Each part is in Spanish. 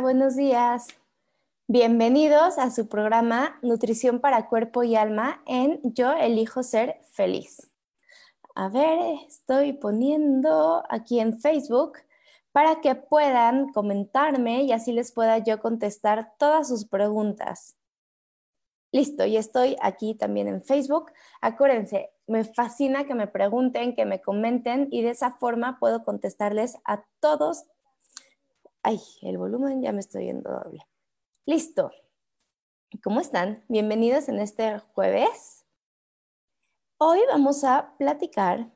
Buenos días. Bienvenidos a su programa Nutrición para Cuerpo y Alma en Yo elijo ser feliz. A ver, estoy poniendo aquí en Facebook para que puedan comentarme y así les pueda yo contestar todas sus preguntas. Listo, y estoy aquí también en Facebook. Acuérdense, me fascina que me pregunten, que me comenten y de esa forma puedo contestarles a todos Ay, el volumen ya me estoy yendo doble. Listo. ¿Cómo están? Bienvenidos en este jueves. Hoy vamos a platicar.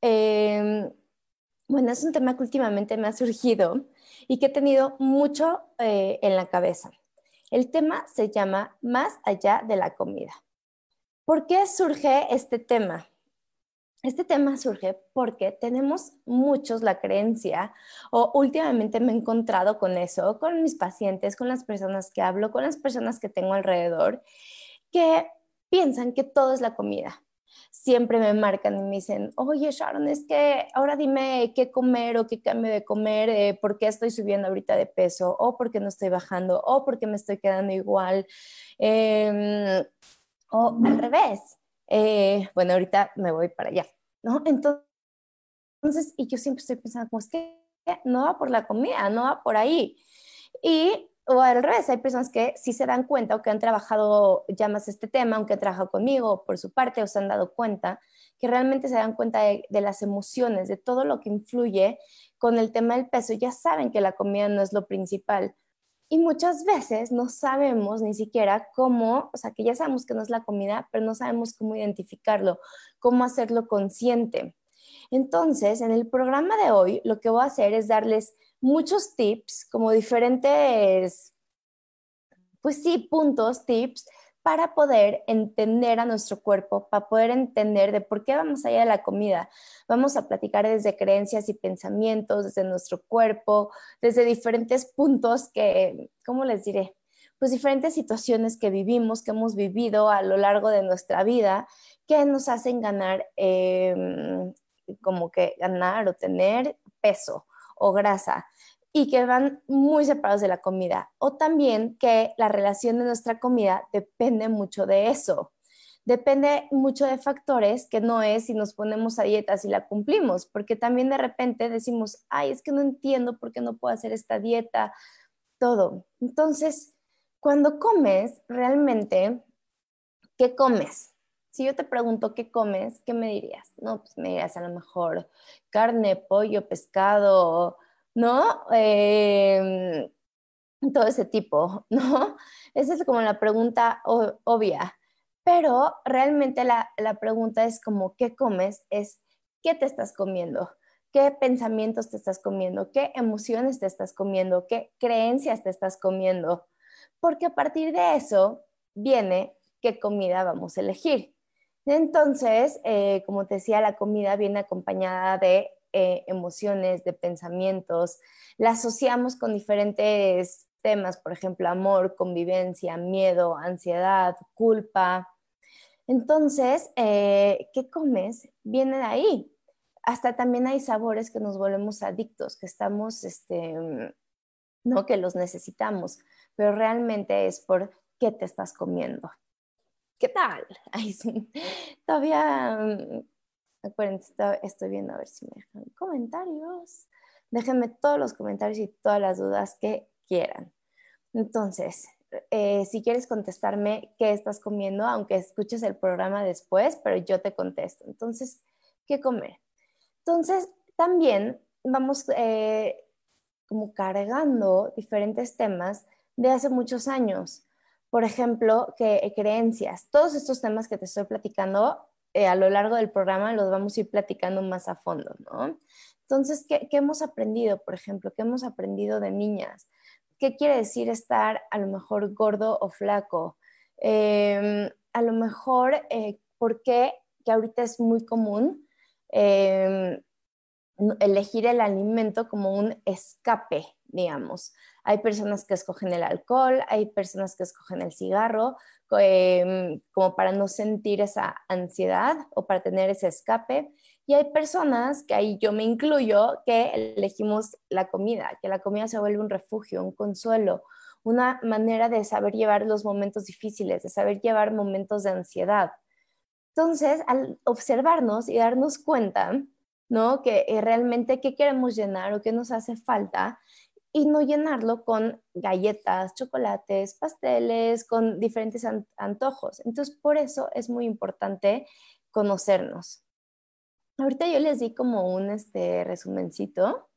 Em, bueno, es un tema que últimamente me ha surgido y que he tenido mucho eh, en la cabeza. El tema se llama Más allá de la comida. ¿Por qué surge este tema? Este tema surge porque tenemos muchos la creencia, o últimamente me he encontrado con eso, con mis pacientes, con las personas que hablo, con las personas que tengo alrededor, que piensan que todo es la comida. Siempre me marcan y me dicen, oye Sharon, es que ahora dime qué comer o qué cambio de comer, eh, por qué estoy subiendo ahorita de peso, o por qué no estoy bajando, o por qué me estoy quedando igual, em, o al revés eh, bueno, ahorita me voy para allá, ¿no? Entonces, y yo siempre estoy pensando, como es que no va por la comida, no va por ahí. Y, o al revés, hay personas que sí se dan cuenta o que han trabajado ya más este tema, aunque han trabajado conmigo por su parte o se han dado cuenta, que realmente se dan cuenta de, de las emociones, de todo lo que influye con el tema del peso. Ya saben que la comida no es lo principal y muchas veces no sabemos ni siquiera cómo, o sea, que ya sabemos que no es la comida, pero no sabemos cómo identificarlo, cómo hacerlo consciente. Entonces, en el programa de hoy, lo que voy a hacer es darles muchos tips, como diferentes, pues sí, puntos, tips para poder entender a nuestro cuerpo, para poder entender de por qué vamos allá de la comida. Vamos a platicar desde creencias y pensamientos, desde nuestro cuerpo, desde diferentes puntos que, ¿cómo les diré? Pues diferentes situaciones que vivimos, que hemos vivido a lo largo de nuestra vida, que nos hacen ganar, em, como que ganar o tener peso o grasa y que van muy separados de la comida. O también que la relación de nuestra comida depende mucho de eso. Depende mucho de factores que no es si nos ponemos a dieta, si la cumplimos, porque también de repente decimos, ay, es que no entiendo por qué no puedo hacer esta dieta, todo. Entonces, cuando comes, realmente, ¿qué comes? Si yo te pregunto qué comes, ¿qué me dirías? No, pues me dirías a lo mejor carne, pollo, pescado, ¿no? Em, todo ese tipo, ¿no? Esa es como la pregunta obvia. Pero realmente la, la, pregunta es como, ¿qué comes? Es, ¿qué te estás comiendo? ¿Qué pensamientos te estás comiendo? ¿Qué emociones te estás comiendo? ¿Qué creencias te estás comiendo? Porque a partir de eso viene qué comida vamos a elegir. Entonces, eh, como te decía, la comida viene acompañada de eh, emociones, de pensamientos, la asociamos con diferentes temas, por ejemplo, amor, convivencia, miedo, ansiedad, culpa. Entonces, eh, ¿qué comes? Viene de ahí. Hasta también hay sabores que nos volvemos adictos, que estamos, este, no que los necesitamos, pero realmente es por qué te estás comiendo. ¿Qué tal? Ay, Todavía Acuérdense, estoy viendo a ver si me dejan comentarios. Déjenme todos los comentarios y todas las dudas que quieran. Entonces, eh, si quieres contestarme qué estás comiendo, aunque escuches el programa después, pero yo te contesto. Entonces, ¿qué comer? Entonces, también vamos eh, como cargando diferentes temas de hace muchos años. Por ejemplo, que eh, creencias. Todos estos temas que te estoy platicando a lo largo del programa los vamos a ir platicando más a fondo, ¿no? Entonces, ¿qué, ¿qué, hemos aprendido, por ejemplo? ¿Qué hemos aprendido de niñas? ¿Qué quiere decir estar a lo mejor gordo o flaco? Em, a lo mejor, eh, ¿por qué? Que ahorita es muy común em, elegir el alimento como un escape, digamos. Hay personas que escogen el alcohol, hay personas que escogen el cigarro, em, como para no sentir esa ansiedad o para tener ese escape. Y hay personas, que ahí yo me incluyo, que elegimos la comida, que la comida se vuelve un refugio, un consuelo, una manera de saber llevar los momentos difíciles, de saber llevar momentos de ansiedad. Entonces, al observarnos y darnos cuenta, ¿no? Que eh, realmente qué queremos llenar o qué nos hace falta y no llenarlo con galletas, chocolates, pasteles, con diferentes antojos. Entonces, por eso es muy importante conocernos. Ahorita yo les di como un este, resumencito,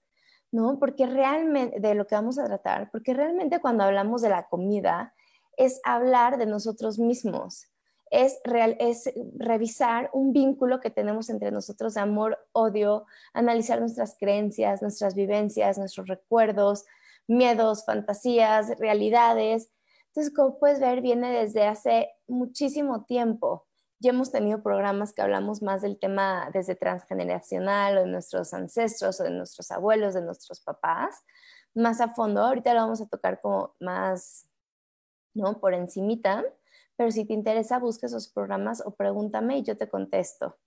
¿no? Porque realmente, de lo que vamos a tratar, porque realmente cuando hablamos de la comida es hablar de nosotros mismos, es, real, es revisar un vínculo que tenemos entre nosotros de amor, odio, analizar nuestras creencias, nuestras vivencias, nuestros recuerdos, miedos, fantasías, realidades. Entonces, como puedes ver, viene desde hace muchísimo tiempo. Ya hemos tenido programas que hablamos más del tema desde transgeneracional o de nuestros ancestros o de nuestros abuelos, de nuestros papás, más a fondo. Ahorita lo vamos a tocar como más, ¿no? Por encimita, pero si te interesa, busca esos programas o pregúntame y yo te contesto.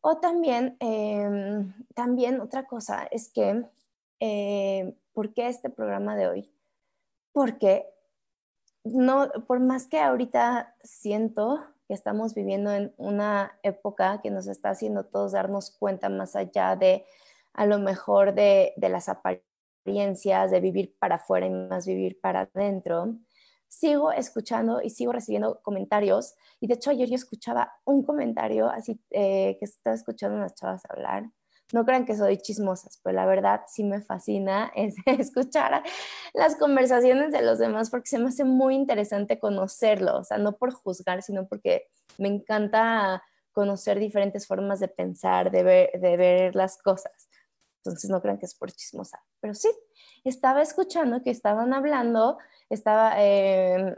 O también, em, también otra cosa es que, eh, ¿por qué este programa de hoy? Porque no, por más que ahorita siento que estamos viviendo en una época que nos está haciendo todos darnos cuenta más allá de a lo mejor de, las apariencias, de vivir para afuera y más vivir para adentro. Sigo escuchando y sigo recibiendo comentarios y de hecho ayer yo escuchaba un comentario así eh, que estaba escuchando a unas chavas hablar no crean que soy chismosas, pero la verdad sí me fascina es escuchar las conversaciones de los demás porque se me hace muy interesante conocerlo, o sea, no por juzgar, sino porque me encanta conocer diferentes formas de pensar, de ver, de ver las cosas. Entonces no crean que es por chismosa, pero sí, estaba escuchando que estaban hablando, estaba... Eh,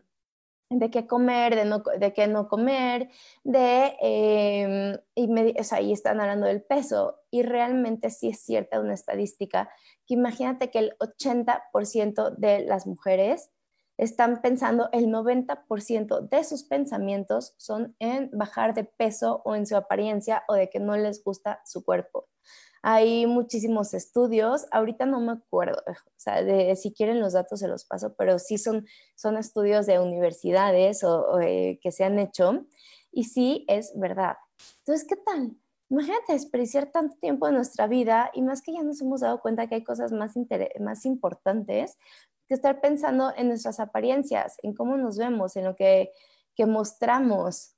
de qué comer, de, no, de qué no comer, de, em, y, me, o sea, y están hablando del peso. Y realmente sí es cierta una estadística que imagínate que el 80% de las mujeres están pensando, el 90% de sus pensamientos son en bajar de peso o en su apariencia o de que no les gusta su cuerpo. Hay muchísimos estudios, ahorita no me acuerdo, o sea, si quieren los datos se los paso, pero sí son, son estudios de universidades o, eh, que se han hecho y sí es verdad. Entonces, ¿qué tal? Imagínate desperdiciar tanto tiempo de nuestra vida y más que ya nos hemos dado cuenta que hay cosas más, más importantes que estar pensando en nuestras apariencias, en cómo nos vemos, en lo que, que mostramos.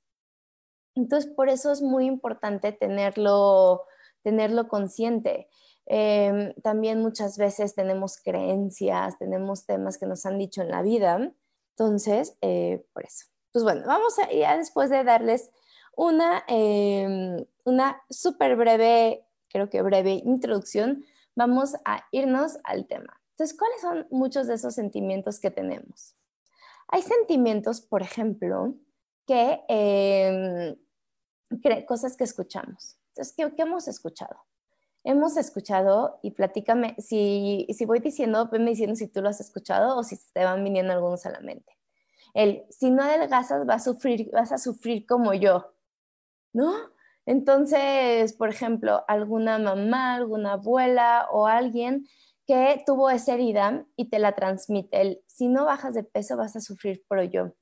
Entonces, por eso es muy importante tenerlo tenerlo consciente. Em, también muchas veces tenemos creencias, tenemos temas que nos han dicho en la vida. Entonces, eh, por eso. Pues bueno, vamos a, ya después de darles una, eh, una súper breve, creo que breve introducción, vamos a irnos al tema. Entonces, ¿cuáles son muchos de esos sentimientos que tenemos? Hay sentimientos, por ejemplo, que em, cosas que escuchamos. Entonces, ¿qué, hemos escuchado? Hemos escuchado, y platícame, si, si voy diciendo, me diciendo si tú lo has escuchado o si te van viniendo algunos a la mente. El, si no adelgazas, vas a sufrir, vas a sufrir como yo, ¿no? Entonces, por ejemplo, alguna mamá, alguna abuela o alguien que tuvo esa herida y te la transmite, el, si no bajas de peso, vas a sufrir por yo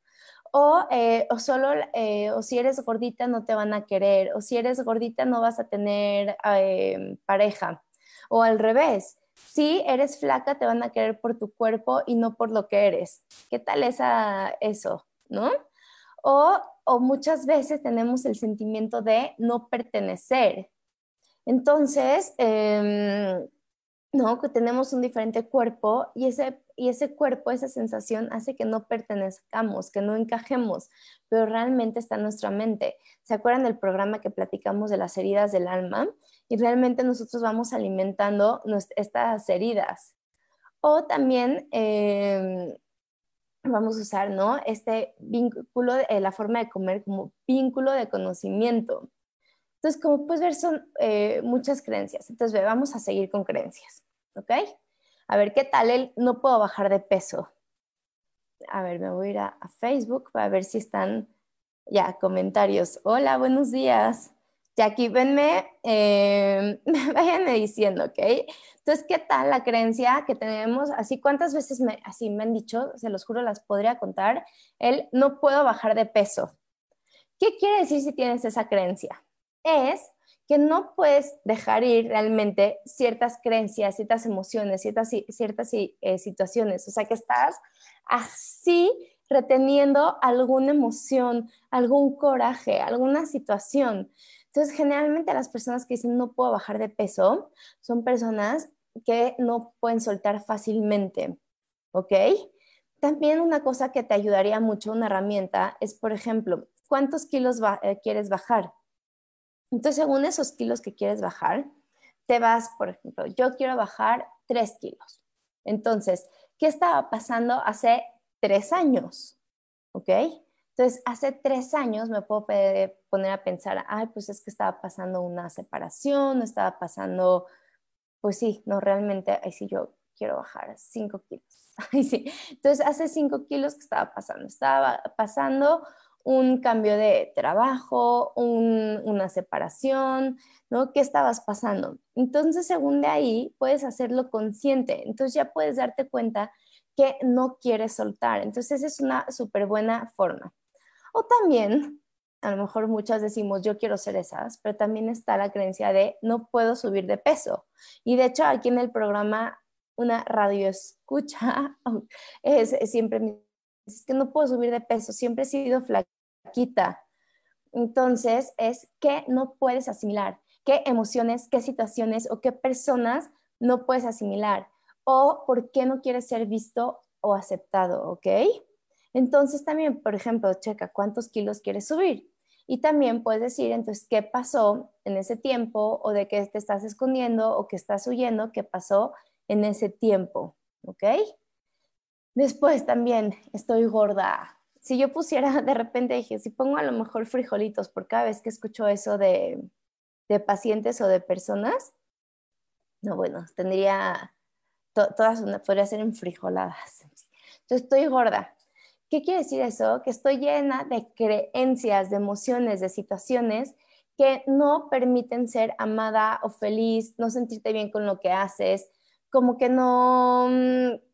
o, eh, o solo, eh, o si eres gordita no te van a querer, o si eres gordita no vas a tener eh, pareja, o al revés, Si eres flaca, te van a querer por tu cuerpo y no por lo que eres. ¿Qué tal esa, eso? ¿No? O, o muchas veces tenemos el sentimiento de no pertenecer. Entonces, em, ¿no? Que tenemos un diferente cuerpo y ese, y ese cuerpo, esa sensación hace que no pertenezcamos, que no encajemos, pero realmente está en nuestra mente. ¿Se acuerdan del programa que platicamos de las heridas del alma? Y realmente nosotros vamos alimentando estas heridas. O también em, vamos a usar, ¿no? Este vínculo, eh, la forma de comer como vínculo de conocimiento. Entonces, como puedes ver, son eh, muchas creencias. Entonces, vamos a seguir con creencias, ¿ok? A ver, ¿qué tal el no puedo bajar de peso? A ver, me voy a ir a, Facebook para ver si están ya comentarios. Hola, buenos días. Jackie, venme, eh, váyanme diciendo, ¿ok? Entonces, ¿qué tal la creencia que tenemos? Así, ¿cuántas veces así me han dicho? Se los juro, las podría contar. El no puedo bajar de peso. ¿Qué quiere decir si tienes esa creencia? Es que no puedes dejar ir realmente ciertas creencias, ciertas emociones, ciertas, ciertas eh, situaciones. O sea, que estás así reteniendo alguna emoción, algún coraje, alguna situación. Entonces, generalmente las personas que dicen no puedo bajar de peso son personas que no pueden soltar fácilmente, ¿ok? También una cosa que te ayudaría mucho, una herramienta, es, por ejemplo, ¿cuántos kilos eh, quieres bajar? Entonces, según esos kilos que quieres bajar, te vas, por ejemplo, yo quiero bajar 3 kilos. Entonces, ¿qué estaba pasando hace tres años? ¿Ok? Entonces, hace tres años me puedo poner a pensar, ay, pues es que estaba pasando una separación, estaba pasando, pues sí, no realmente, ay, sí, yo quiero bajar 5 kilos. Ay, sí. Entonces, hace 5 kilos, ¿qué estaba pasando? Estaba pasando un cambio de trabajo, una separación, ¿no? ¿Qué estabas pasando? Entonces, según de ahí, puedes hacerlo consciente. Entonces ya puedes darte cuenta que no quieres soltar. Entonces, es una súper buena forma. O también, a lo mejor muchas decimos, yo quiero ser esas, pero también está la creencia de no puedo subir de peso. Y de hecho, aquí en el programa, una radio escucha, es, siempre es que no puedo subir de peso, siempre he sido flaquita. Entonces, es que no puedes asimilar, qué emociones, qué situaciones o qué personas no puedes asimilar o por qué no quieres ser visto o aceptado, ¿ok? Entonces también, por ejemplo, checa cuántos kilos quieres subir. Y también puedes decir, entonces, ¿qué pasó en ese tiempo o de qué te estás escondiendo o qué estás huyendo? ¿Qué pasó en ese tiempo? ¿Ok? Después también estoy gorda. Si yo pusiera, de repente dije, si pongo a lo mejor frijolitos por cada vez que escucho eso de, pacientes o de personas, no, bueno, tendría, todas una, podría ser en frijoladas. Entonces estoy gorda. ¿Qué quiere decir eso? Que estoy llena de creencias, de emociones, de situaciones que no permiten ser amada o feliz, no sentirte bien con lo que haces, como que no, mm,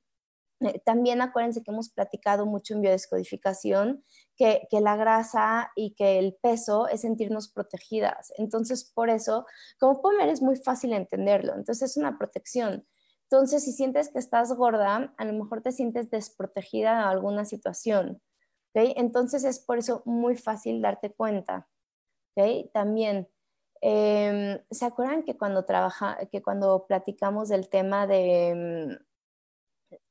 eh, también acuérdense que hemos platicado mucho en biodescodificación que, que, la grasa y que el peso es sentirnos protegidas. Entonces, por eso, como comer es muy fácil entenderlo. Entonces, es una protección. Entonces, si sientes que estás gorda, a lo mejor te sientes desprotegida en alguna situación. ¿okay? Entonces, es por eso muy fácil darte cuenta. ¿okay? También, em, ¿se acuerdan que cuando, trabaja, que cuando platicamos del tema de eh,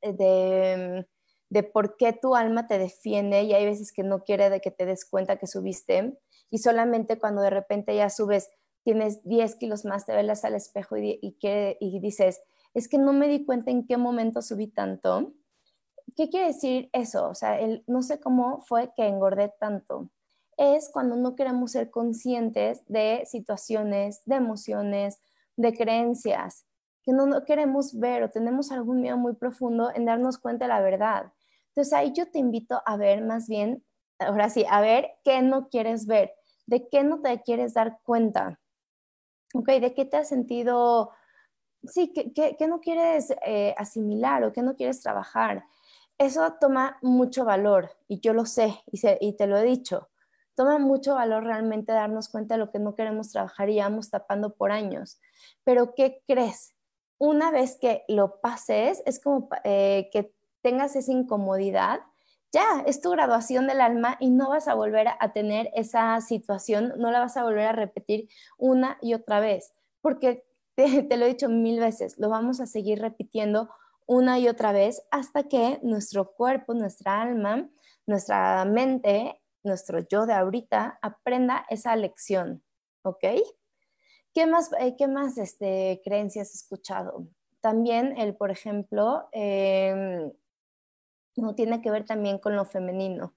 de, de, por qué tu alma te defiende y hay veces que no quiere de que te des cuenta que subiste y solamente cuando de repente ya subes, tienes 10 kilos más, te ves al espejo y, y, y dices, es que no me di cuenta en qué momento subí tanto. ¿Qué quiere decir eso? O sea, el, no sé cómo fue que engordé tanto. Es cuando no queremos ser conscientes de situaciones, de emociones, de creencias que no, queremos ver o tenemos algún miedo muy profundo en darnos cuenta de la verdad. Entonces ahí yo te invito a ver más bien, ahora sí, a ver qué no quieres ver, de qué no te quieres dar cuenta, ¿ok? ¿De qué te has sentido, sí, qué, no quieres eh, asimilar o qué no quieres trabajar? Eso toma mucho valor y yo lo sé y, y te lo he dicho. Toma mucho valor realmente darnos cuenta de lo que no queremos trabajar y vamos tapando por años. Pero ¿qué crees? Una vez que lo pases, es como eh, que tengas esa incomodidad, ya es tu graduación del alma y no vas a volver a tener esa situación, no la vas a volver a repetir una y otra vez, porque te, lo he dicho mil veces, lo vamos a seguir repitiendo una y otra vez hasta que nuestro cuerpo, nuestra alma, nuestra mente, nuestro yo de ahorita aprenda esa lección, ¿ok? ¿Qué más, eh, qué más este, creencias he escuchado? También el, por ejemplo, em, no tiene que ver también con lo femenino.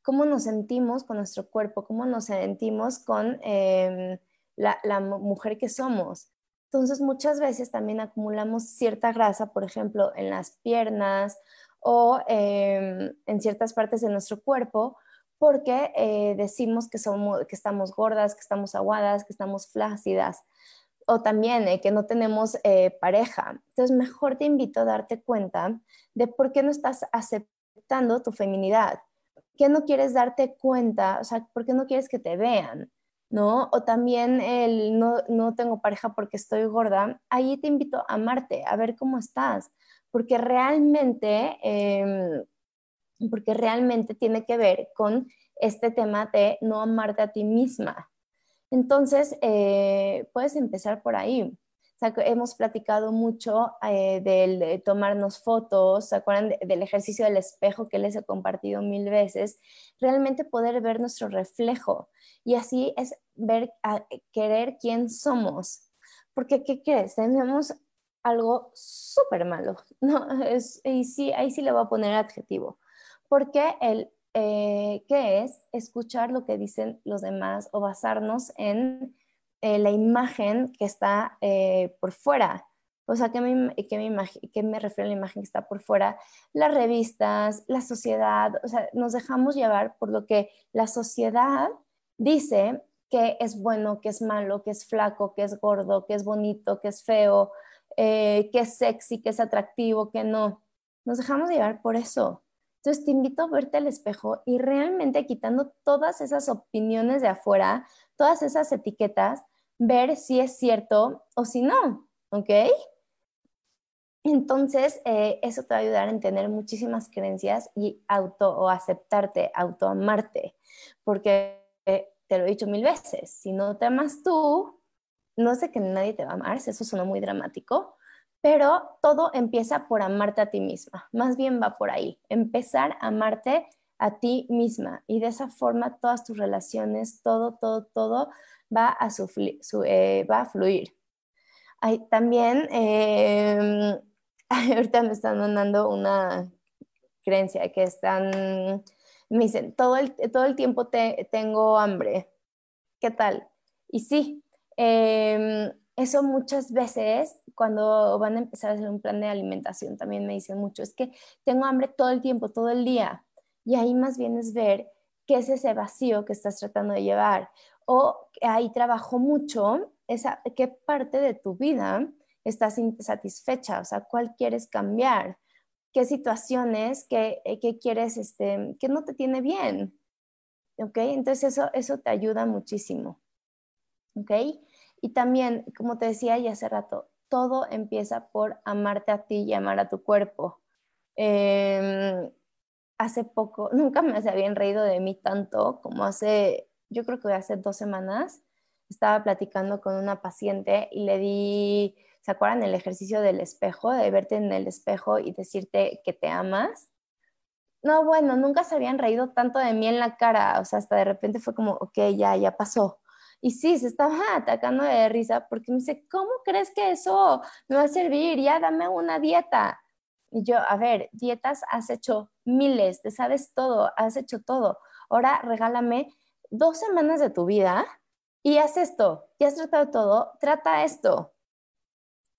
Cómo nos sentimos con nuestro cuerpo, cómo nos sentimos con em, la, mujer que somos. Entonces, muchas veces también acumulamos cierta grasa, por ejemplo, en las piernas o em, en ciertas partes de nuestro cuerpo, porque eh, decimos que, somos, que estamos gordas, que estamos aguadas, que estamos flácidas, o también eh, que no tenemos eh, pareja. Entonces, mejor te invito a darte cuenta de por qué no estás aceptando tu feminidad, qué no quieres darte cuenta, o sea, por qué no quieres que te vean. ¿no? O también el no, no tengo pareja porque estoy gorda, ahí te invito a amarte, a ver cómo estás, porque realmente, em, porque realmente tiene que ver con este tema de no amarte a ti misma. Entonces, eh, puedes empezar por ahí. O sea, hemos platicado mucho eh, del de tomarnos fotos, ¿se acuerdan del ejercicio del espejo que les he compartido mil veces? Realmente poder ver nuestro reflejo y así es ver, querer quién somos. Porque, ¿qué crees? Tenemos algo súper malo, ¿no? Es, y sí, ahí sí le voy a poner adjetivo. Porque el, eh, ¿qué es? Escuchar lo que dicen los demás o basarnos en eh, la imagen que está eh, por fuera. O sea, ¿qué me, refiero a la imagen que está por fuera? Las revistas, la sociedad, o sea, nos dejamos llevar por lo que la sociedad dice que es bueno, que es malo, que es flaco, que es gordo, que es bonito, que es feo, que es sexy, que es atractivo, que no. Nos dejamos llevar por eso. Entonces te invito a verte al espejo y realmente quitando todas esas opiniones de afuera, todas esas etiquetas, ver si es cierto o si no, ¿ok? Entonces, eh, eso te va a ayudar en tener muchísimas creencias y auto o aceptarte, autoamarte, porque te lo he dicho mil veces, si no te amas tú, no sé que nadie te va a amar, eso suena muy dramático, pero todo empieza por amarte a ti misma, más bien va por ahí, empezar a amarte a ti misma y de esa forma todas tus relaciones, todo, todo, todo va a, eh, va a fluir. Hay, también, eh, ahorita me están mandando una creencia que están me dicen, todo el, todo el tiempo te, tengo hambre. ¿Qué tal? Y sí, em, eso muchas veces cuando van a empezar a hacer un plan de alimentación también me dicen mucho, es que tengo hambre todo el tiempo, todo el día. Y ahí más bien es ver qué es ese vacío que estás tratando de llevar. O ahí trabajo mucho, esa, qué parte de tu vida estás insatisfecha, o sea, cuál quieres cambiar qué situaciones, qué, eh, qué quieres, este, qué no te tiene bien. ¿Ok? Entonces eso, eso te ayuda muchísimo. ¿Ok? Y también, como te decía ya hace rato, todo empieza por amarte a ti y amar a tu cuerpo. Em, hace poco, nunca me habían reído de mí tanto como hace, yo creo que hace dos semanas, estaba platicando con una paciente y le di ¿Se acuerdan el ejercicio del espejo, de verte en el espejo y decirte que te amas? No, bueno, nunca se habían reído tanto de mí en la cara, o sea, hasta de repente fue como, ok, ya, ya pasó. Y sí, se estaba atacando de risa porque me dice, ¿cómo crees que eso me va a servir? Ya dame una dieta. Y yo, a ver, dietas has hecho miles, te sabes todo, has hecho todo. Ahora regálame dos semanas de tu vida y haz esto. Ya has tratado todo, trata esto.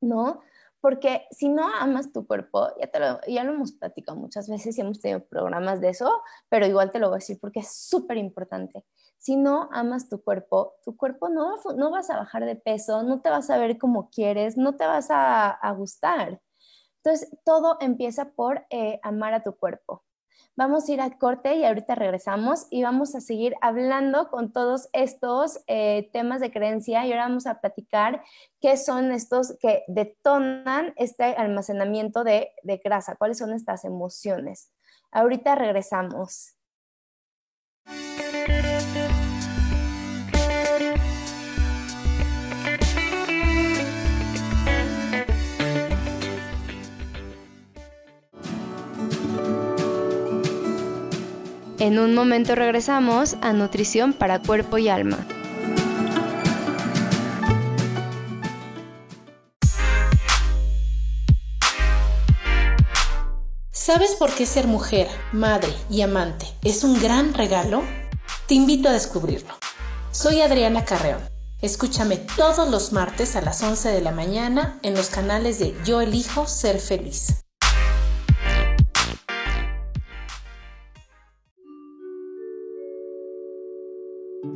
¿no? Porque si no amas tu cuerpo, ya, te lo, ya lo hemos platicado muchas veces y hemos tenido programas de eso, pero igual te lo voy a decir porque es súper importante. Si no amas tu cuerpo, tu cuerpo no, vas a bajar de peso, no te vas a ver como quieres, no te vas a, gustar. Entonces, todo empieza por eh, amar a tu cuerpo. Vamos a ir a corte y ahorita regresamos y vamos a seguir hablando con todos estos eh, temas de creencia y ahora vamos a platicar qué son estos que detonan este almacenamiento de, de grasa, cuáles son estas emociones. Ahorita regresamos. En un momento regresamos a Nutrición para Cuerpo y Alma. ¿Sabes por qué ser mujer, madre y amante es un gran regalo? Te invito a descubrirlo. Soy Adriana Carreón. Escúchame todos los martes a las 11 de la mañana en los canales de Yo elijo ser feliz.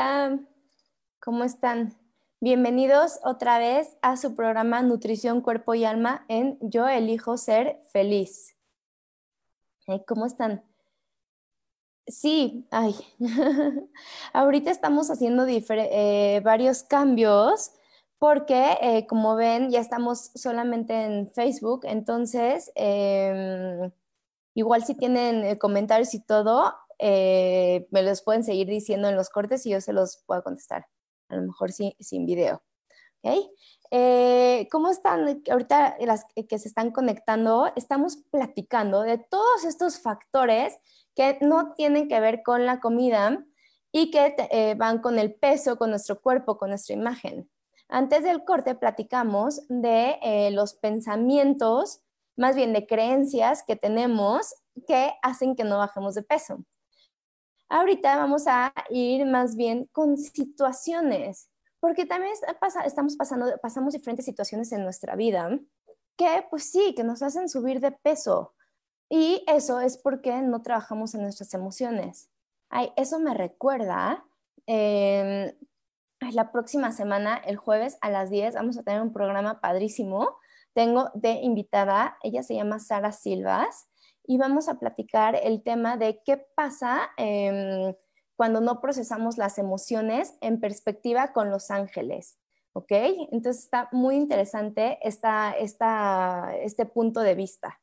Hola, ¿cómo están? Bienvenidos otra vez a su programa Nutrición, Cuerpo y Alma en Yo elijo ser feliz. ¿Cómo están? Sí, ay, ahorita estamos haciendo eh, varios cambios porque, eh, como ven, ya estamos solamente en Facebook, entonces, em, igual si tienen eh, comentarios y todo, eh, me los pueden seguir diciendo en los cortes y yo se los puedo contestar, a lo mejor sin, video. ¿Okay? Eh, ¿Cómo están ahorita las que se están conectando? Estamos platicando de todos estos factores que no tienen que ver con la comida y que eh, van con el peso, con nuestro cuerpo, con nuestra imagen. Antes del corte platicamos de los pensamientos, más bien de creencias que tenemos que hacen que no bajemos de peso. Ahorita vamos a ir más bien con situaciones, porque también estamos pasando, pasamos diferentes situaciones en nuestra vida que pues sí, que nos hacen subir de peso. Y eso es porque no trabajamos en nuestras emociones. Ay, eso me recuerda, em, la próxima semana, el jueves a las 10, vamos a tener un programa padrísimo. Tengo de invitada, ella se llama Sara Silvas y vamos a platicar el tema de qué pasa em, cuando no procesamos las emociones en perspectiva con los ángeles. ¿Ok? Entonces está muy interesante esta, esta, este punto de vista.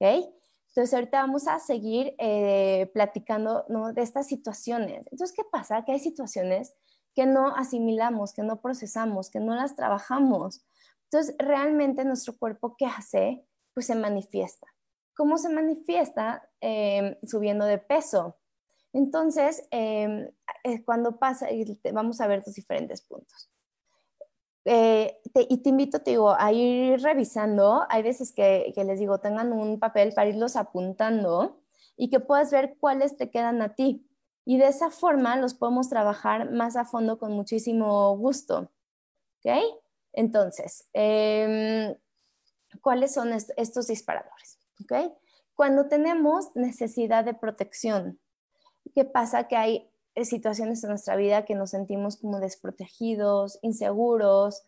¿Ok? Entonces ahorita vamos a seguir eh, platicando de estas situaciones. Entonces, ¿qué pasa? Que hay situaciones que no asimilamos, que no procesamos, que no las trabajamos. Entonces, realmente nuestro cuerpo, ¿qué hace? Pues se manifiesta. ¿Cómo se manifiesta? Em, subiendo de peso. Entonces, em, cuando pasa, vamos a ver los diferentes puntos. Eh, y te invito, te digo, a ir revisando. Hay veces que, que, les digo, tengan un papel para irlos apuntando y que puedas ver cuáles te quedan a ti. Y de esa forma los podemos trabajar más a fondo con muchísimo gusto. ¿Ok? Entonces, em, ¿cuáles son estos disparadores? ¿Ok? Cuando tenemos necesidad de protección, ¿qué pasa? Que hay eh, situaciones en nuestra vida que nos sentimos como desprotegidos, inseguros,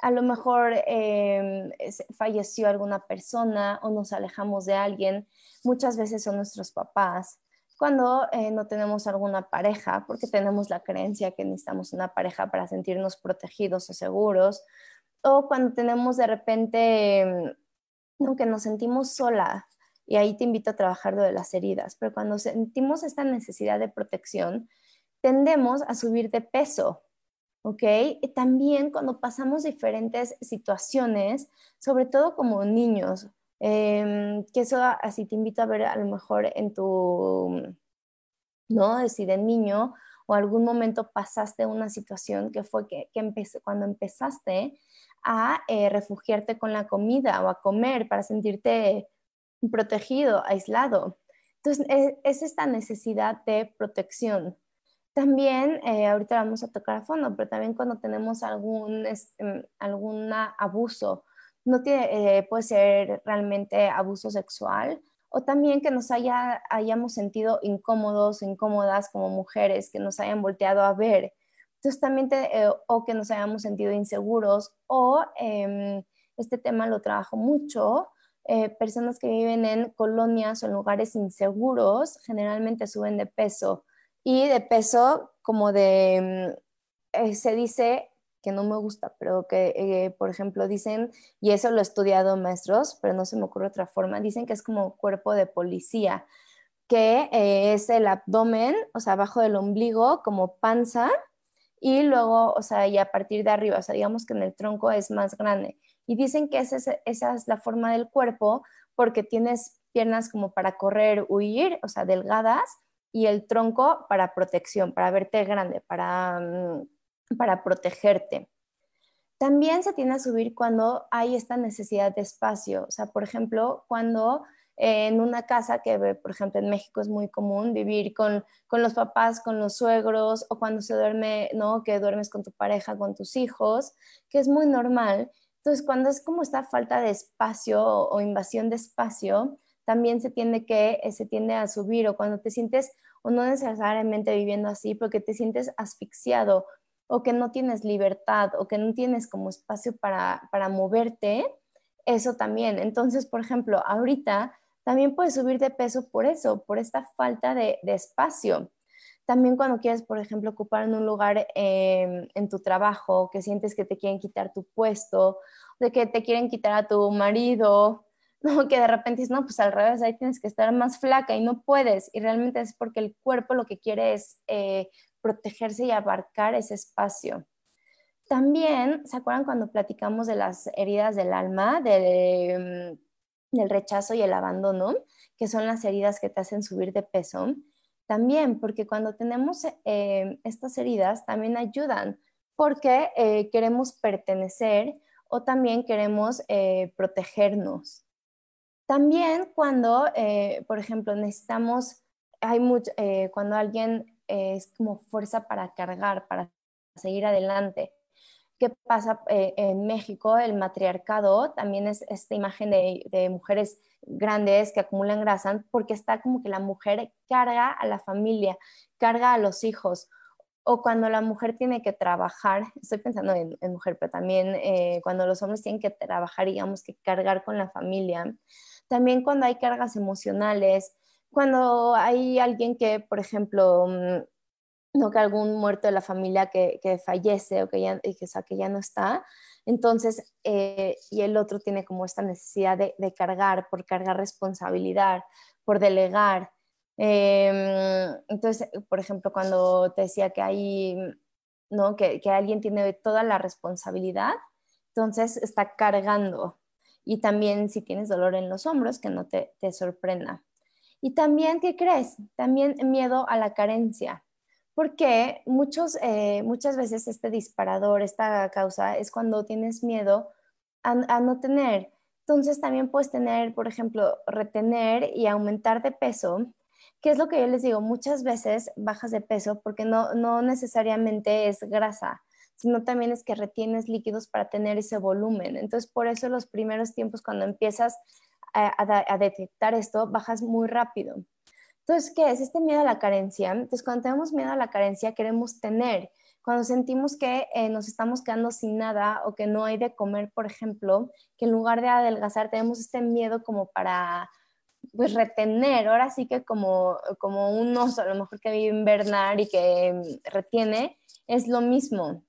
a lo mejor em, falleció alguna persona o nos alejamos de alguien, muchas veces son nuestros papás. Cuando eh, no tenemos alguna pareja, porque tenemos la creencia que necesitamos una pareja para sentirnos protegidos o seguros, o cuando tenemos de repente, em, no, que nos sentimos sola, y ahí te invito a trabajar lo de las heridas, pero cuando sentimos esta necesidad de protección, tendemos a subir de peso, ¿ok? Y también cuando pasamos diferentes situaciones, sobre todo como niños, em, que eso así te invito a ver a lo mejor en tu, ¿no? Si de niño o algún momento pasaste una situación que fue que, cuando empezaste a eh, refugiarte con la comida o a comer para sentirte protegido, aislado. Entonces, e, es esta necesidad de protección. También, eh, ahorita vamos a tocar a fondo, pero también cuando tenemos algún, este, algún abuso, no eh, puede ser realmente abuso sexual o también que nos haya, hayamos sentido incómodos, incómodas como mujeres, que nos hayan volteado a ver. Entonces también, eh, o que nos hayamos sentido inseguros, o em, este tema lo trabajo mucho, personas que viven en colonias o en lugares inseguros generalmente suben de peso y de peso como de, mm, eh, se dice que no me gusta, pero que, eh, por ejemplo, dicen, y eso lo he estudiado maestros, pero no se me ocurre otra forma, dicen que es como cuerpo de policía, que eh, es el abdomen, o sea, abajo del ombligo, como panza, y luego, o sea, y a partir de arriba, o sea, digamos que en el tronco es más grande. Y dicen que esa es, la forma del cuerpo porque tienes piernas como para correr, huir, o sea, delgadas, y el tronco para protección, para verte grande, para, mm, para protegerte. También se tiende a subir cuando hay esta necesidad de espacio, o sea, por ejemplo, cuando en una casa que, por ejemplo, en México es muy común vivir con, con, los papás, con los suegros, o cuando se duerme, ¿no? Que duermes con tu pareja, con tus hijos, que es muy normal. Entonces, cuando es como esta falta de espacio o invasión de espacio, también se tiende, que, eh, se tiende a subir o cuando te sientes, o no necesariamente viviendo así, porque te sientes asfixiado o que no tienes libertad o que no tienes como espacio para, para moverte, eso también. Entonces, por ejemplo, ahorita también puedes subir de peso por eso, por esta falta de, espacio. También cuando quieres, por ejemplo, ocupar un lugar em, en tu trabajo, que sientes que te quieren quitar tu puesto, de que te quieren quitar a tu marido, ¿no? Que de repente dices, no, pues al revés, ahí tienes que estar más flaca y no puedes. Y realmente es porque el cuerpo lo que quiere es eh, protegerse y abarcar ese espacio. También, ¿se acuerdan cuando platicamos de las heridas del alma, de, mm, del rechazo y el abandono, que son las heridas que te hacen subir de peso? También, porque cuando tenemos eh, estas heridas, también ayudan, porque eh, queremos pertenecer o también queremos protegernos. También cuando, eh, por ejemplo, necesitamos, hay mucho, eh, cuando alguien es como fuerza para cargar, para seguir adelante. ¿Qué pasa eh, en México? El matriarcado también es esta imagen de, de, mujeres grandes que acumulan grasa porque está como que la mujer carga a la familia, carga a los hijos. O cuando la mujer tiene que trabajar, estoy pensando en, en mujer, pero también cuando los hombres tienen que trabajar, digamos que cargar con la familia también cuando hay cargas emocionales, cuando hay alguien que, por ejemplo, mm, no que algún muerto de la familia que, fallece o que ya, que, ya no está, entonces, eh, y el otro tiene como esta necesidad de, cargar, por cargar responsabilidad, por delegar. Em, entonces, por ejemplo, cuando te decía que hay, ¿no? Que, que alguien tiene toda la responsabilidad, entonces está cargando y también si tienes dolor en los hombros, que no te, te sorprenda. Y también, ¿qué crees? También miedo a la carencia, porque muchos, eh, muchas veces este disparador, esta causa, es cuando tienes miedo a, no tener. Entonces también puedes tener, por ejemplo, retener y aumentar de peso, que es lo que yo les digo, muchas veces bajas de peso porque no, no necesariamente es grasa, sino también es que retienes líquidos para tener ese volumen. Entonces, por eso los primeros tiempos cuando empiezas a, detectar esto, bajas muy rápido. Entonces, ¿qué es? Este miedo a la carencia. Entonces, cuando tenemos miedo a la carencia, queremos tener. cuando sentimos que eh, nos estamos quedando sin nada o que no hay de comer, por ejemplo, que en lugar de adelgazar tenemos este miedo como para pues retener, ahora sí que como, como un oso, a lo mejor que vive invernar y que mm, retiene, es lo mismo.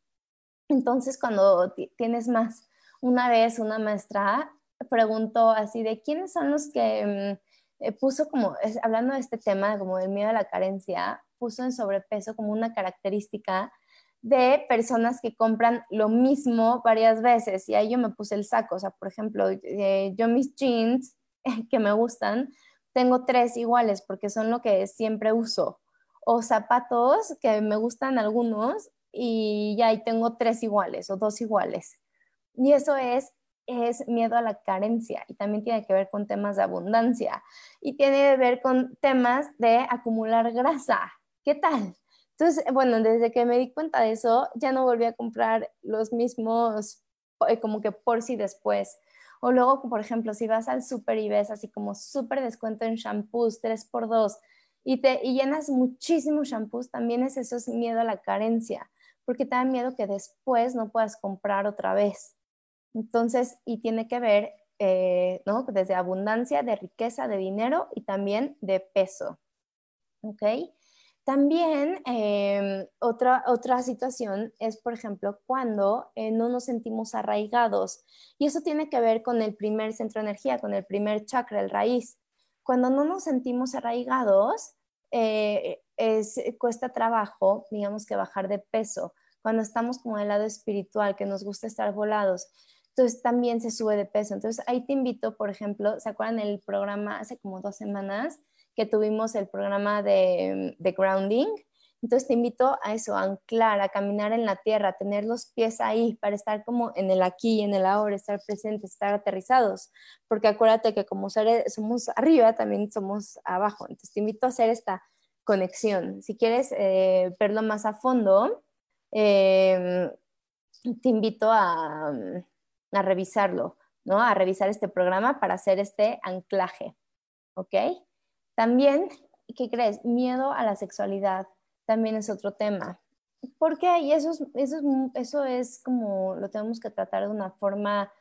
Entonces, cuando tienes más, una vez una maestra preguntó así de quiénes son los que mm, eh, puso como, hablando de este tema, como del miedo a la carencia, puso en sobrepeso como una característica de personas que compran lo mismo varias veces. Y ahí yo me puse el saco, o sea, por ejemplo, eh, yo mis jeans que me gustan, tengo tres iguales porque son lo que siempre uso, o zapatos que me gustan algunos y ya ahí tengo tres iguales o dos iguales. Y eso es es miedo a la carencia y también tiene que ver con temas de abundancia y tiene que ver con temas de acumular grasa. ¿Qué tal? Entonces, bueno, desde que me di cuenta de eso, ya no volví a comprar los mismos, eh, como que por si después. O luego, por ejemplo, si vas al súper y ves así como súper descuento en shampoos, 3x2, y, te, y llenas muchísimos shampoos, también es eso, es miedo a la carencia, porque te da miedo que después no puedas comprar otra vez. Entonces, y tiene que ver, eh, ¿no? Desde abundancia, de riqueza, de dinero y también de peso. ¿Ok? También em, otra, otra situación es, por ejemplo, cuando eh, no nos sentimos arraigados. Y eso tiene que ver con el primer centro de energía, con el primer chakra, el raíz. Cuando no nos sentimos arraigados, eh, cuesta trabajo, digamos que bajar de peso. Cuando estamos como el lado espiritual, que nos gusta estar volados, entonces también se sube de peso. Entonces ahí te invito, por ejemplo, ¿se acuerdan el programa hace como dos semanas? que tuvimos el programa de, de grounding. Entonces te invito a eso, a anclar, a caminar en la tierra, a tener los pies ahí para estar como en el aquí, en el ahora, estar presentes, estar aterrizados. Porque acuérdate que como seres, somos arriba, también somos abajo. Entonces te invito a hacer esta conexión. Si quieres eh, verlo más a fondo, em, te invito a, a revisarlo, ¿no? A revisar este programa para hacer este anclaje. ¿Ok? También, ¿qué crees? Miedo a la sexualidad también es otro tema. ¿Por qué? Y eso es, eso eso es como lo tenemos que tratar de una forma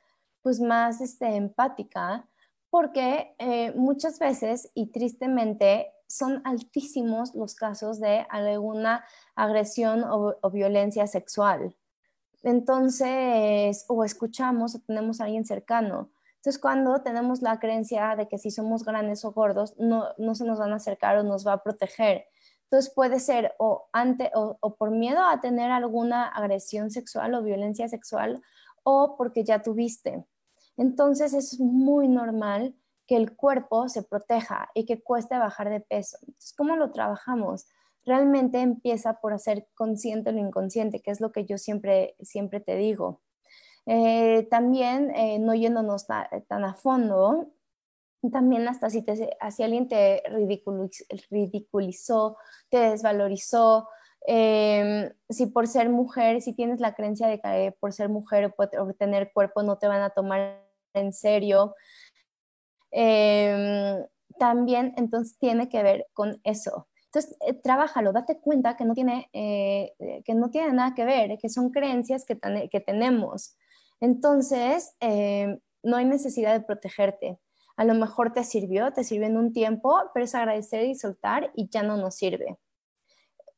pues más este, empática, porque eh, muchas veces y tristemente son altísimos los casos de alguna agresión o, violencia sexual. Entonces, o escuchamos o tenemos a alguien cercano entonces, cuando tenemos la creencia de que si somos grandes o gordos, no, se nos van a acercar o nos va a proteger. Entonces, puede ser o, ante, o, o por miedo a tener alguna agresión sexual o violencia sexual o porque ya tuviste. Entonces, es muy normal que el cuerpo se proteja y que cueste bajar de peso. Entonces, ¿cómo lo trabajamos? Realmente empieza por hacer consciente lo inconsciente, que es lo que yo siempre, siempre te digo. Eh, también, eh, no yéndonos tan a fondo, también hasta si, te, alguien te ridiculizó, te desvalorizó, si por ser mujer, si tienes la creencia de que por ser mujer o tener cuerpo no te van a tomar en serio, también entonces tiene que ver con eso. Entonces, eh, trabájalo, date cuenta que no tiene, que no tiene nada que ver, que son creencias que, que tenemos. Entonces, eh, no hay necesidad de protegerte. A lo mejor te sirvió, te sirvió en un tiempo, pero es agradecer y soltar y ya no nos sirve.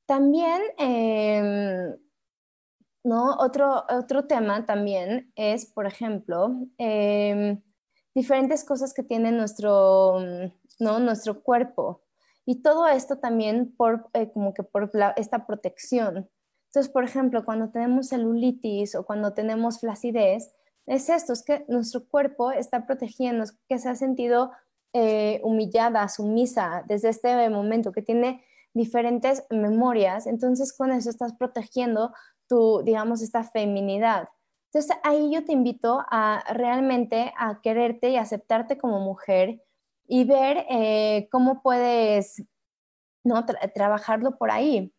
También, em, ¿no? Otro, otro tema también es, por ejemplo, em, diferentes cosas que tiene nuestro, ¿no? nuestro cuerpo. Y todo esto también por, eh, como que por esta protección. Entonces, por ejemplo, cuando tenemos celulitis o cuando tenemos flacidez, es esto, es que nuestro cuerpo está protegiendo, que se ha sentido eh, humillada, sumisa desde este momento, que tiene diferentes memorias, entonces con eso estás protegiendo tu, digamos, esta feminidad. Entonces ahí yo te invito a realmente a quererte y aceptarte como mujer y ver eh, cómo puedes ¿no? trabajarlo por ahí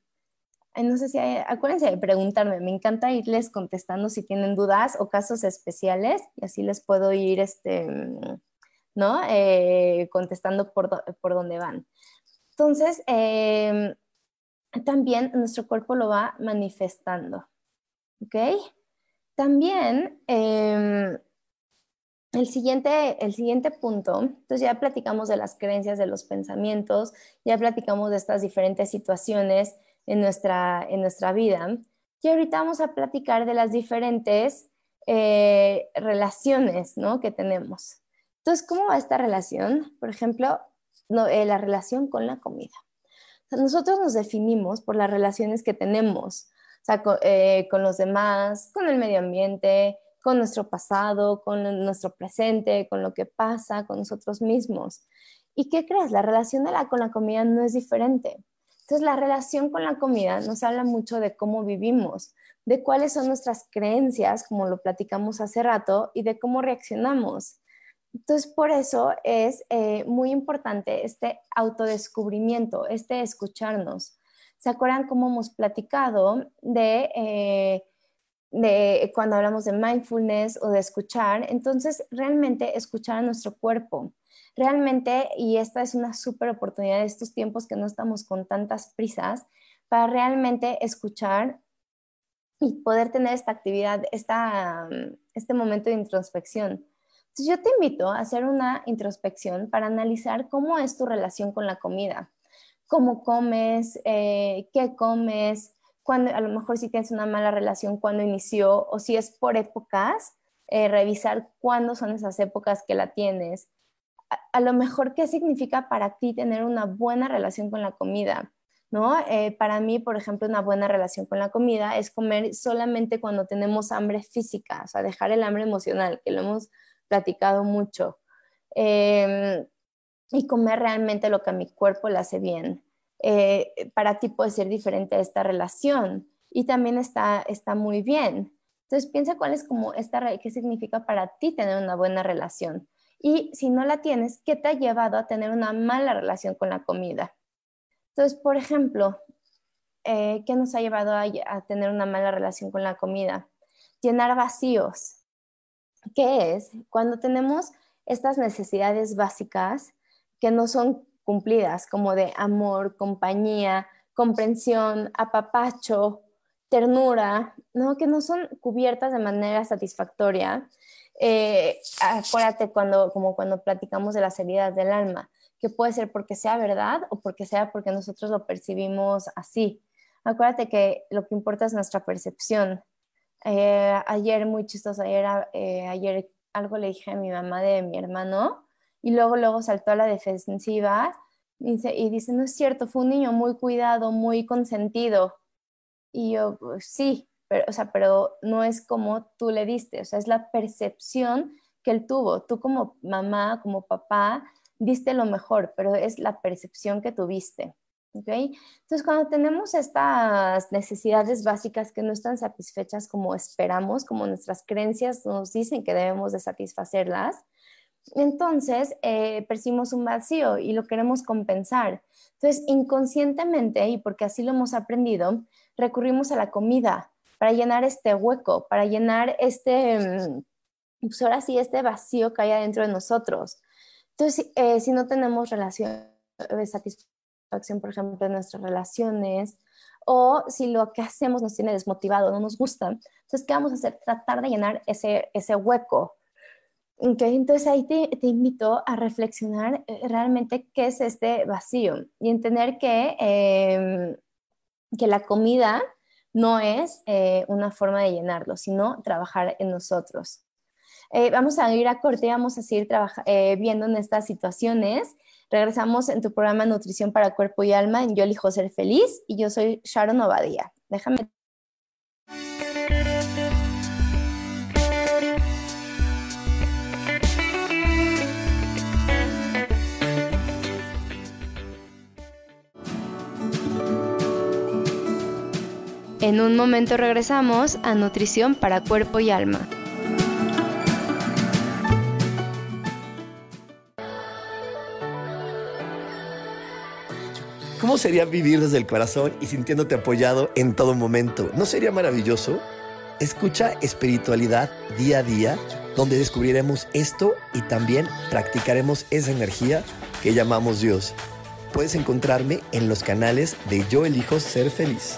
no sé si acuérdense de preguntarme, me encanta irles contestando si tienen dudas o casos especiales y así les puedo ir, este, ¿no? Eh, contestando por, por dónde van. Entonces, em, también nuestro cuerpo lo va manifestando. ¿Ok? También el, siguiente, el siguiente punto, entonces ya platicamos de las creencias, de los pensamientos, ya platicamos de estas diferentes situaciones en nuestra, en nuestra vida. Y ahorita vamos a platicar de las diferentes eh, relaciones ¿no? que tenemos. Entonces, ¿cómo va esta relación? Por ejemplo, eh, la relación con la comida. nosotros nos definimos por las relaciones que tenemos, o sea, eh, con, los demás, con el medio ambiente, con nuestro pasado, con nuestro presente, con lo que pasa, con nosotros mismos. ¿Y qué crees? La relación de la, con la comida no es diferente. Entonces, la relación con la comida nos habla mucho de cómo vivimos, de cuáles son nuestras creencias, como lo platicamos hace rato, y de cómo reaccionamos. Entonces, por eso es eh, muy importante este autodescubrimiento, este escucharnos. ¿Se acuerdan cómo hemos platicado de, eh, de cuando hablamos de mindfulness o de escuchar? Entonces, realmente escuchar a nuestro cuerpo. Realmente, y esta es una súper oportunidad de estos tiempos que no estamos con tantas prisas, para realmente escuchar y poder tener esta actividad, esta, este momento de introspección. Entonces yo te invito a hacer una introspección para analizar cómo es tu relación con la comida, cómo comes, eh, qué comes, cuando, a lo mejor si tienes una mala relación, cuándo inició, o si es por épocas, eh, revisar cuándo son esas épocas que la tienes. A, lo mejor, ¿qué significa para ti tener una buena relación con la comida? ¿No? Eh, para mí, por ejemplo, una buena relación con la comida es comer solamente cuando tenemos hambre física, o sea, dejar el hambre emocional, que lo hemos platicado mucho. Em, y comer realmente lo que a mi cuerpo le hace bien. Eh, para ti puede ser diferente esta relación y también está, está muy bien. Entonces piensa cuál es como esta, qué significa para ti tener una buena relación. Y si no la tienes, ¿qué te ha llevado a tener una mala relación con la comida? Entonces, por ejemplo, eh, ¿qué nos ha llevado a, a tener una mala relación con la comida? Llenar vacíos. ¿Qué es? Cuando tenemos estas necesidades básicas que no son cumplidas, como de amor, compañía, comprensión, apapacho, ternura, ¿no? que no son cubiertas de manera satisfactoria. Eh, acuérdate cuando, como cuando platicamos de las heridas del alma, que puede ser porque sea verdad o porque sea porque nosotros lo percibimos así. Acuérdate que lo que importa es nuestra percepción. Eh, ayer, muy chistoso, ayer, eh, ayer algo le dije a mi mamá de mi hermano y luego, luego saltó a la defensiva y dice, no es cierto, fue un niño muy cuidado, muy consentido. Y yo, pues, sí, pero, o sea, pero no es como tú le diste, o sea, es la percepción que él tuvo. Tú como mamá, como papá, diste lo mejor, pero es la percepción que tuviste. Entonces, cuando tenemos estas necesidades básicas que no están satisfechas como esperamos, como nuestras creencias nos dicen que debemos de satisfacerlas, entonces eh, percibimos un vacío y lo queremos compensar. Entonces, inconscientemente, y porque así lo hemos aprendido, recurrimos a la comida para llenar este hueco, para llenar este, mm, pues ahora sí, este vacío que hay adentro de nosotros. Entonces, eh, si no tenemos relación de satisfacción, por ejemplo, en nuestras relaciones, o si lo que hacemos nos tiene desmotivado, no nos gusta, entonces, ¿qué vamos a hacer? Tratar de llenar ese, ese hueco. Okay, entonces ahí te, invito a reflexionar eh, realmente qué es este vacío y entender que, eh, que la comida no es eh, una forma de llenarlo, sino trabajar en nosotros. Eh, vamos a ir a corte vamos a seguir viendo en estas situaciones Regresamos en tu programa Nutrición para Cuerpo y Alma en Yo elijo ser feliz y yo soy Sharon Obadía. Déjame. En un momento regresamos a Nutrición para Cuerpo y Alma. ¿Cómo sería vivir desde el corazón y sintiéndote apoyado en todo momento? ¿No sería maravilloso? Escucha espiritualidad día a día, donde descubriremos esto y también practicaremos esa energía que llamamos Dios. puedes encontrarme en los canales de Yo Elijo Ser Feliz.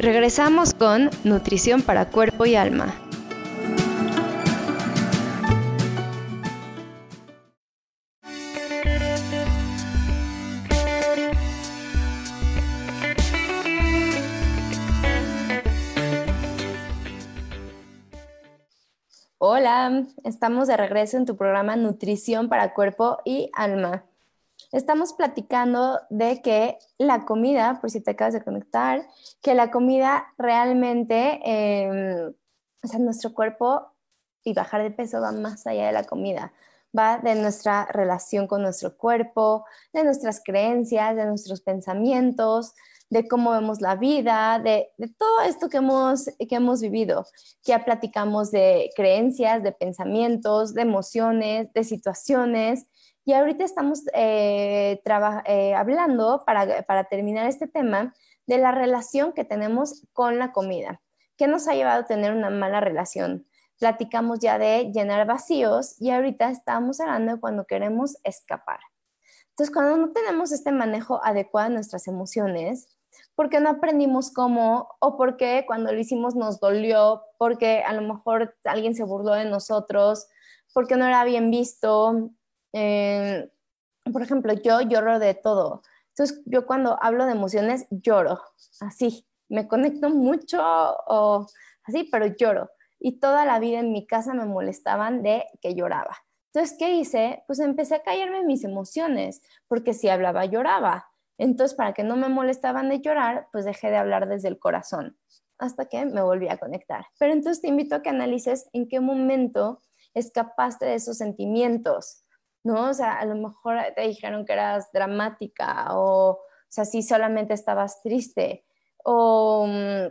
Regresamos con Nutrición para Cuerpo y Alma. Hola, estamos de regreso en tu programa Nutrición para Cuerpo y Alma estamos platicando de que la comida, por si te acabas de conectar, que la comida realmente, em, o sea, nuestro cuerpo y bajar de peso va más allá de la comida, va de nuestra relación con nuestro cuerpo, de nuestras creencias, de nuestros pensamientos, de cómo vemos la vida, de, de, todo esto que hemos, que hemos vivido. Ya platicamos de creencias, de pensamientos, de emociones, de situaciones y ahorita estamos eh, eh, hablando, para, para terminar este tema, de la relación que tenemos con la comida. ¿Qué nos ha llevado a tener una mala relación? Platicamos ya de llenar vacíos y ahorita estamos hablando de cuando queremos escapar. Entonces, cuando no tenemos este manejo adecuado de nuestras emociones, porque no aprendimos cómo o porque cuando lo hicimos nos dolió, porque a lo mejor alguien se burló de nosotros, porque no era bien visto, eh, por ejemplo, yo lloro de todo. Entonces, yo cuando hablo de emociones, lloro, así. Me conecto mucho o así, pero lloro. Y toda la vida en mi casa me molestaban de que lloraba. Entonces, ¿qué hice? Pues empecé a callarme mis emociones, porque si hablaba, lloraba. Entonces, para que no me molestaban de llorar, pues dejé de hablar desde el corazón, hasta que me volví a conectar. Pero entonces te invito a que analices en qué momento escapaste de esos sentimientos. ¿No? O sea, a lo mejor te dijeron que eras dramática o, o sea, si solamente estabas triste o, mm,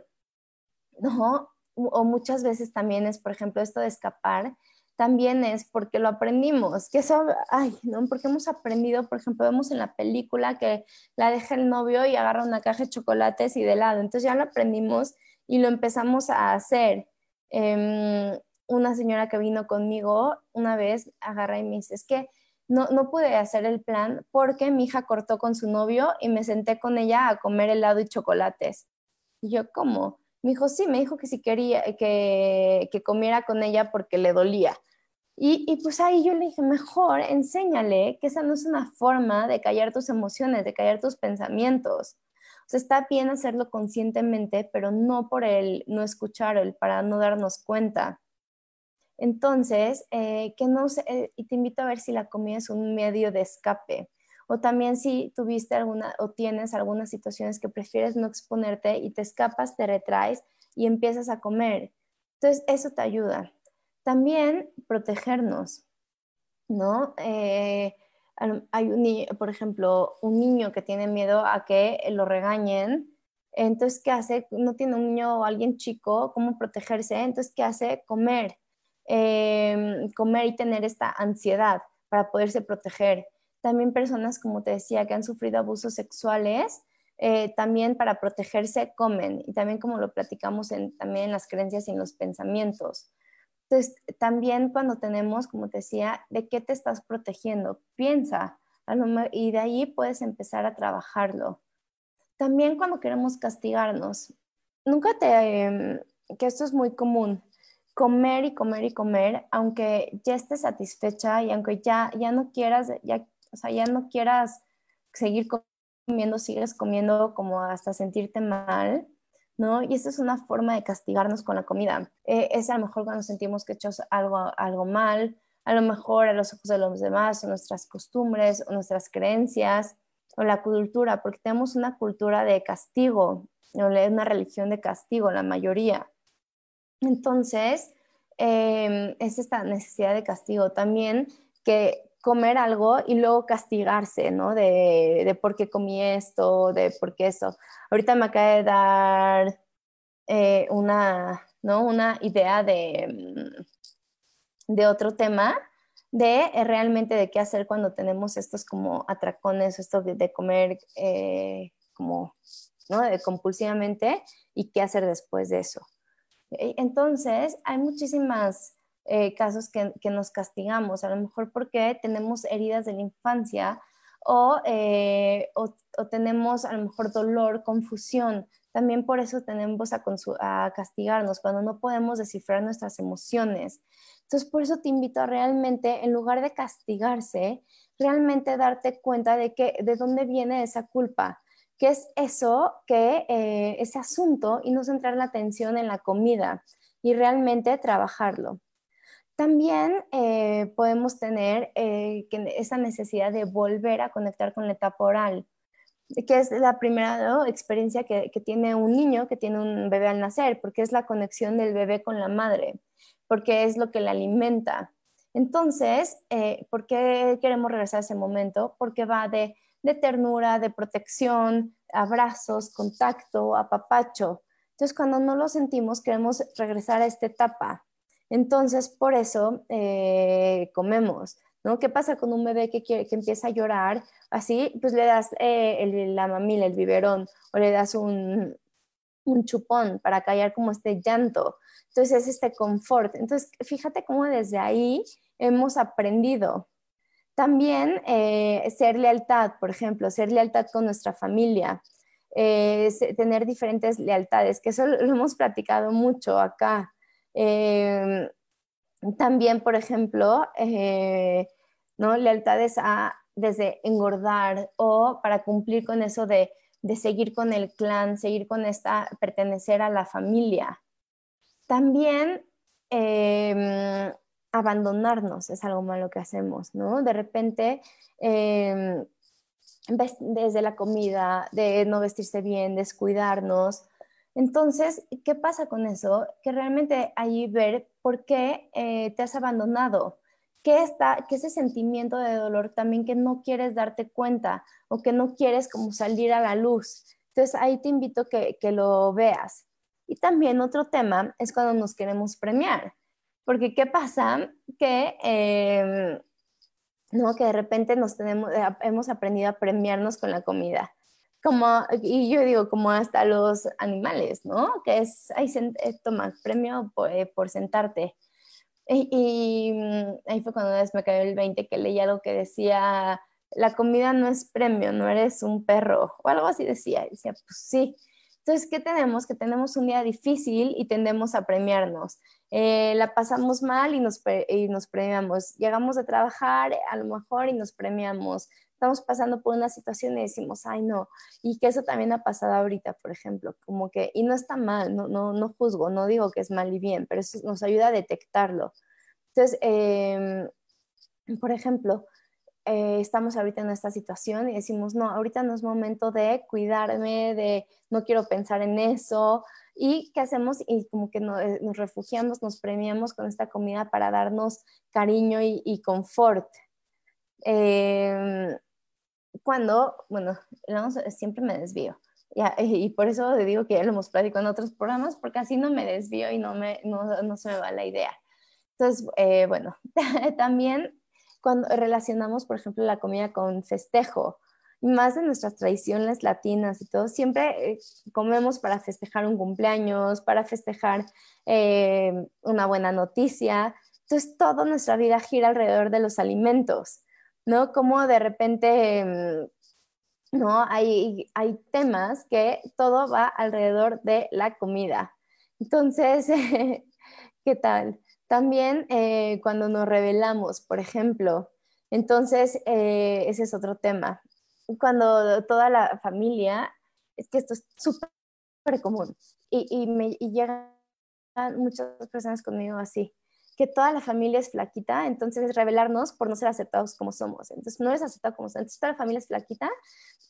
¿no? O muchas veces también es, por ejemplo, esto de escapar, también es porque lo aprendimos, que eso, ay, ¿no? Porque hemos aprendido, por ejemplo, vemos en la película que la deja el novio y agarra una caja de chocolates y de helado, entonces ya lo aprendimos y lo empezamos a hacer. Em, una señora que vino conmigo una vez agarra y me dice, es que no, no pude hacer el plan porque mi hija cortó con su novio y me senté con ella a comer helado y chocolates. Y yo, ¿cómo? Me dijo, sí, me dijo que si quería que, que comiera con ella porque le dolía. Y, y, pues ahí yo le dije, mejor enséñale que esa no es una forma de callar tus emociones, de callar tus pensamientos. O sea, está bien hacerlo conscientemente, pero no por el no escuchar, el para no darnos cuenta. Entonces, eh, que no eh, y te invito a ver si la comida es un medio de escape. O también si tuviste alguna o tienes algunas situaciones que prefieres no exponerte y te escapas, te retraes y empiezas a comer. Entonces, eso te ayuda. También protegernos, ¿no? Eh, hay un niño, por ejemplo, un niño que tiene miedo a que lo regañen, entonces, ¿qué hace? No tiene un niño o alguien chico, ¿cómo protegerse? Entonces, ¿qué hace? Comer. Em, comer y tener esta ansiedad para poderse proteger. También personas, como te decía, que han sufrido abusos sexuales, eh, también para protegerse comen y también como lo platicamos en, también en las creencias y en los pensamientos. Entonces, también cuando tenemos, como te decía, de qué te estás protegiendo, piensa, y de ahí puedes empezar a trabajarlo. También cuando queremos castigarnos, nunca te, em, que esto es muy común, comer y comer y comer, aunque ya estés satisfecha y aunque ya, ya no quieras, ya, o sea, ya no quieras seguir comiendo, sigues comiendo como hasta sentirte mal, ¿no? Y esa es una forma de castigarnos con la comida. Eh, es a lo mejor cuando sentimos que echamos algo, algo mal, a lo mejor a los ojos de los demás, o nuestras costumbres, o nuestras creencias, o la cultura, porque tenemos una cultura de castigo, una religión de castigo, la mayoría. Entonces, em, es esta necesidad de castigo también que comer algo y luego castigarse, ¿no? De, de por qué comí esto, de por qué esto. Ahorita me acaba de dar eh, una, ¿no? una idea de, mm, de otro tema, de eh, realmente de qué hacer cuando tenemos estos como atracones, esto de, comer eh, como, ¿no? De compulsivamente y qué hacer después de eso. Entonces, hay muchísimas eh, casos que, nos castigamos, a lo mejor porque tenemos heridas de la infancia eh, o, tenemos a lo mejor dolor, confusión. También por eso tenemos a, a castigarnos, cuando no podemos descifrar nuestras emociones. Entonces, por eso te invito a realmente, en lugar de castigarse, realmente darte cuenta de, que, de dónde viene esa culpa, qué es eso, que eh, ese asunto y no centrar la atención en la comida y realmente trabajarlo. También eh, podemos tener eh, esa necesidad de volver a conectar con la etapa oral, que es la primera experiencia que, tiene un niño, que tiene un bebé al nacer, porque es la conexión del bebé con la madre, porque es lo que le alimenta. Entonces, eh, ¿por qué queremos regresar a ese momento? Porque va de, de ternura, de protección, abrazos, contacto, apapacho. Entonces, cuando no lo sentimos, queremos regresar a esta etapa entonces, por eso eh, comemos, ¿no? ¿Qué pasa con un bebé que, quiere, que empieza a llorar? Así, pues le das eh, la mamila, el biberón, o le das un, chupón para callar como este llanto. Entonces, es este confort. Entonces, fíjate cómo desde ahí hemos aprendido. También eh, ser lealtad, por ejemplo, ser lealtad con nuestra familia, tener diferentes lealtades, que eso lo hemos platicado mucho acá. También, por ejemplo, eh, ¿no? lealtades a desde engordar o para cumplir con eso de, seguir con el clan, seguir con esta, pertenecer a la familia. También em, abandonarnos es algo malo que hacemos, ¿no? De repente, em, desde la comida, de no vestirse bien, descuidarnos, entonces, ¿qué pasa con eso? Que realmente ahí ver por qué eh, te has abandonado, qué está, qué ese sentimiento de dolor también que no quieres darte cuenta o que no quieres como salir a la luz. Entonces, ahí te invito que, que lo veas. Y también otro tema es cuando nos queremos premiar, porque ¿qué pasa? Que, em, ¿no? que de repente nos tenemos, eh, hemos aprendido a premiarnos con la comida como, y yo digo, como hasta los animales, ¿no? Que es, ahí eh, toma premio eh, por, sentarte. Y, mm, ahí fue cuando me cayó el 20 que leía algo que decía, la comida no es premio, no eres un perro, o algo así decía. Y decía, pues sí. Entonces, ¿qué tenemos? Que tenemos un día difícil y tendemos a premiarnos. Eh, la pasamos mal y nos, y nos premiamos. Llegamos a trabajar a lo mejor y nos premiamos estamos pasando por una situación y decimos, ay, no, y que eso también ha pasado ahorita, por ejemplo, como que, y no está mal, no, no, no juzgo, no digo que es mal y bien, pero eso nos ayuda a detectarlo. Entonces, em, por ejemplo, eh, estamos ahorita en esta situación y decimos, no, ahorita no es momento de cuidarme, de no quiero pensar en eso. ¿Y qué hacemos? Y como que eh, nos refugiamos, nos premiamos con esta comida para darnos cariño y, y confort. Eh, cuando, bueno, siempre me desvío. y por eso digo que ya lo hemos platicado en otros programas, porque así no me desvío y no, me, no, no se me va la idea. Entonces, eh, bueno, también cuando relacionamos, por ejemplo, la comida con festejo, más de nuestras tradiciones latinas y todo, siempre eh, comemos para festejar un cumpleaños, para festejar eh, una buena noticia. Entonces, toda nuestra vida gira alrededor de los alimentos ¿no? Como de repente, mm, ¿no? Hay, hay temas que todo va alrededor de la comida. Entonces, ¿qué tal? También eh, cuando nos revelamos, por ejemplo, entonces eh, ese es otro tema. Cuando toda la familia, es que esto es súper común y, y, me, y llegan muchas personas conmigo así, que toda la familia es flaquita, entonces es revelarnos por no ser aceptados como somos. Entonces no eres aceptado como somos, entonces toda la familia es flaquita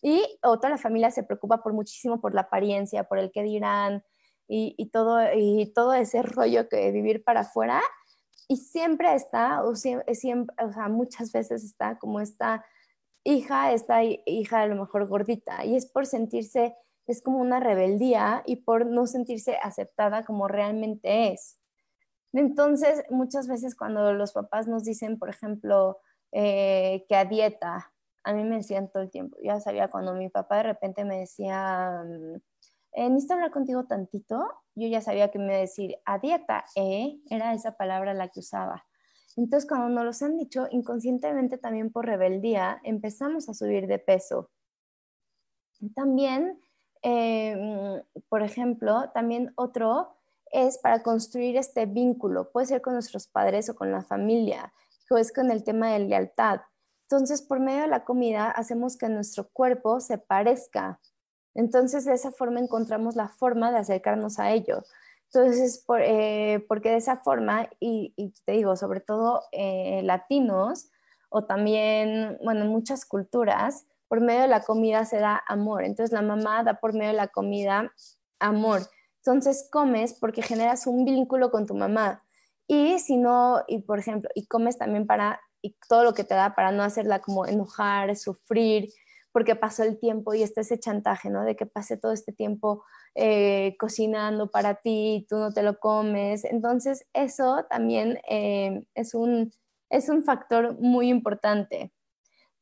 y o toda la familia se preocupa por muchísimo por la apariencia, por el que dirán y, todo, y todo ese rollo que vivir para afuera. Y siempre está, o, siempre, o sea, muchas veces está como esta hija, esta hija a lo mejor gordita, y es por sentirse, es como una rebeldía y por no sentirse aceptada como realmente es. Entonces, muchas veces cuando los papás nos dicen, por ejemplo, eh, que a dieta, a mí me decían todo el tiempo, ya sabía cuando mi papá de repente me decía, eh, necesito hablar contigo tantito, yo ya sabía que me iba a decir a dieta, ¿eh? Era esa palabra la que usaba. Entonces, cuando nos los han dicho, inconscientemente también por rebeldía, empezamos a subir de peso. También, mm, por ejemplo, también otro es para construir este vínculo, puede ser con nuestros padres o con la familia, o es con el tema de lealtad. Entonces, por medio de la comida, hacemos que nuestro cuerpo se parezca. Entonces, de esa forma encontramos la forma de acercarnos a ello. Entonces, eh, porque de esa forma, y, te digo, sobre todo eh, latinos, o también, bueno, en muchas culturas, por medio de la comida se da amor. Entonces, la mamá da por medio de la comida amor. Entonces comes porque generas un vínculo con tu mamá. Y si no, y por ejemplo, y comes también para, y todo lo que te da para no hacerla como enojar, sufrir, porque pasó el tiempo y está ese chantaje, ¿no? De que pase todo este tiempo eh, cocinando para ti y tú no te lo comes. Entonces, eso también eh, es, un, es un factor muy importante.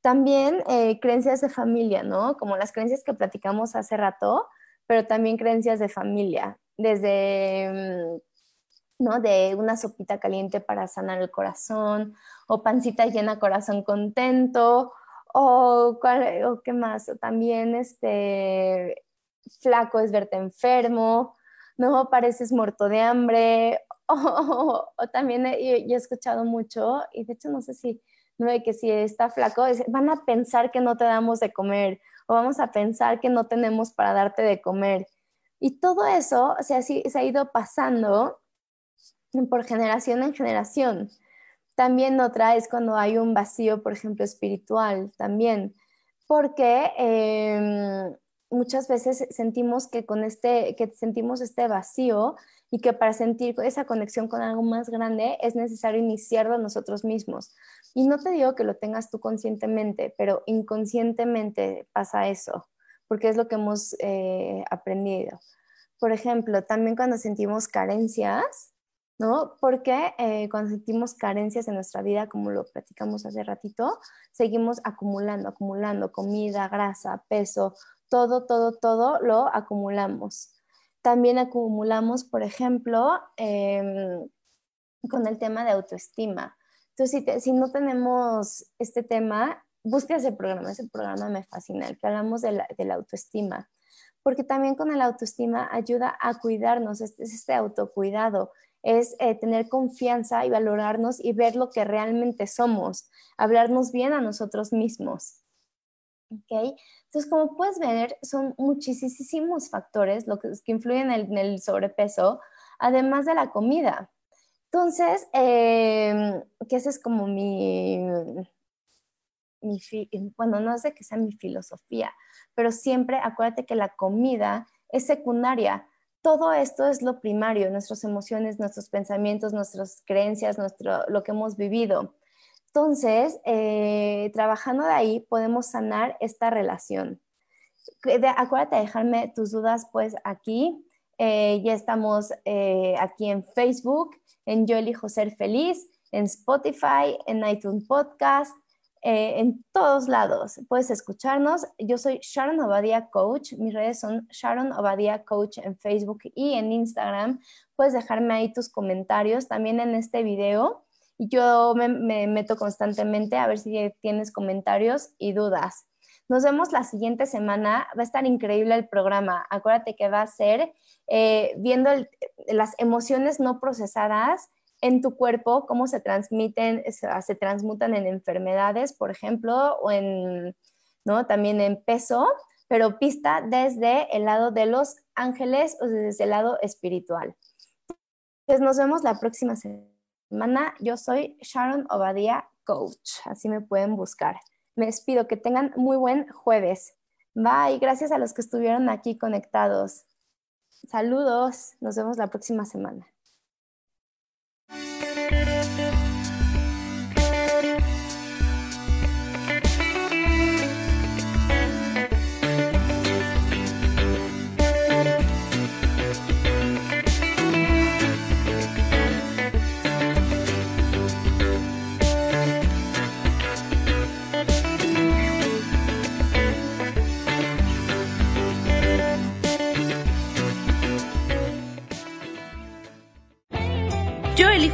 También eh, creencias de familia, ¿no? Como las creencias que platicamos hace rato, pero también creencias de familia, desde, mm, ¿no? De una sopita caliente para sanar el corazón, o pancita llena, corazón contento, o, o qué más, o también este, flaco es verte enfermo, ¿no? Pareces muerto de hambre, o, también he, yo he escuchado mucho, y de hecho no sé si, no de que si está flaco, van a pensar que no te damos de comer, o vamos a pensar que no tenemos para darte de comer. Y todo eso se ha, ido pasando por generación en generación. También otra es cuando hay un vacío, por ejemplo, espiritual, también, porque em, muchas veces sentimos que con este, que sentimos este vacío y que para sentir esa conexión con algo más grande es necesario iniciarlo nosotros mismos. Y no te digo que lo tengas tú conscientemente, pero inconscientemente pasa eso, porque es lo que hemos eh, aprendido. Por ejemplo, también cuando sentimos carencias, ¿no? Porque eh, cuando sentimos carencias en nuestra vida, como lo platicamos hace ratito, seguimos acumulando, acumulando comida, grasa, peso, todo, todo, todo lo acumulamos. También acumulamos, por ejemplo, em, con el tema de autoestima. Entonces, si, no tenemos este tema, busca ese programa, ese programa me fascina, el que hablamos de la, autoestima, porque también con el autoestima ayuda a cuidarnos, es, este autocuidado, es eh, tener confianza y valorarnos y ver lo que realmente somos, hablarnos bien a nosotros mismos. ¿Okay? Entonces, como puedes ver, son muchísimos factores lo que, influyen en el, sobrepeso, además de la comida. Entonces, eh, que esa es como mi, mi, bueno, no sé que sea mi filosofía, pero siempre acuérdate que la comida es secundaria. Todo esto es lo primario, nuestras emociones, nuestros pensamientos, nuestras creencias, nuestro, lo que hemos vivido. Entonces, eh, trabajando de ahí podemos sanar esta relación. acuérdate de dejarme tus dudas pues aquí. Eh, ya estamos eh, aquí en Facebook, en Yo elijo ser feliz, en Spotify, en iTunes Podcast, en todos lados. Puedes escucharnos. Yo soy Sharon Obadia Coach. Mis redes son Sharon Obadia Coach en Facebook y en Instagram. Puedes dejarme ahí tus comentarios también en este video Yo me, me meto constantemente a ver si tienes comentarios y dudas. Nos vemos la siguiente semana. Va a estar increíble el programa. Acuérdate que va a ser eh, viendo las emociones no procesadas en tu cuerpo, cómo se transmiten, se, transmutan en enfermedades, por ejemplo, o en, ¿no? También en peso, pero pista desde el lado de los ángeles o desde el lado espiritual. Pues nos vemos la próxima semana. Yo soy Sharon Obadía, coach. Así me pueden buscar. Me despido. Que tengan muy buen jueves. Bye. Gracias a los que estuvieron aquí conectados. Saludos. Nos vemos la próxima semana.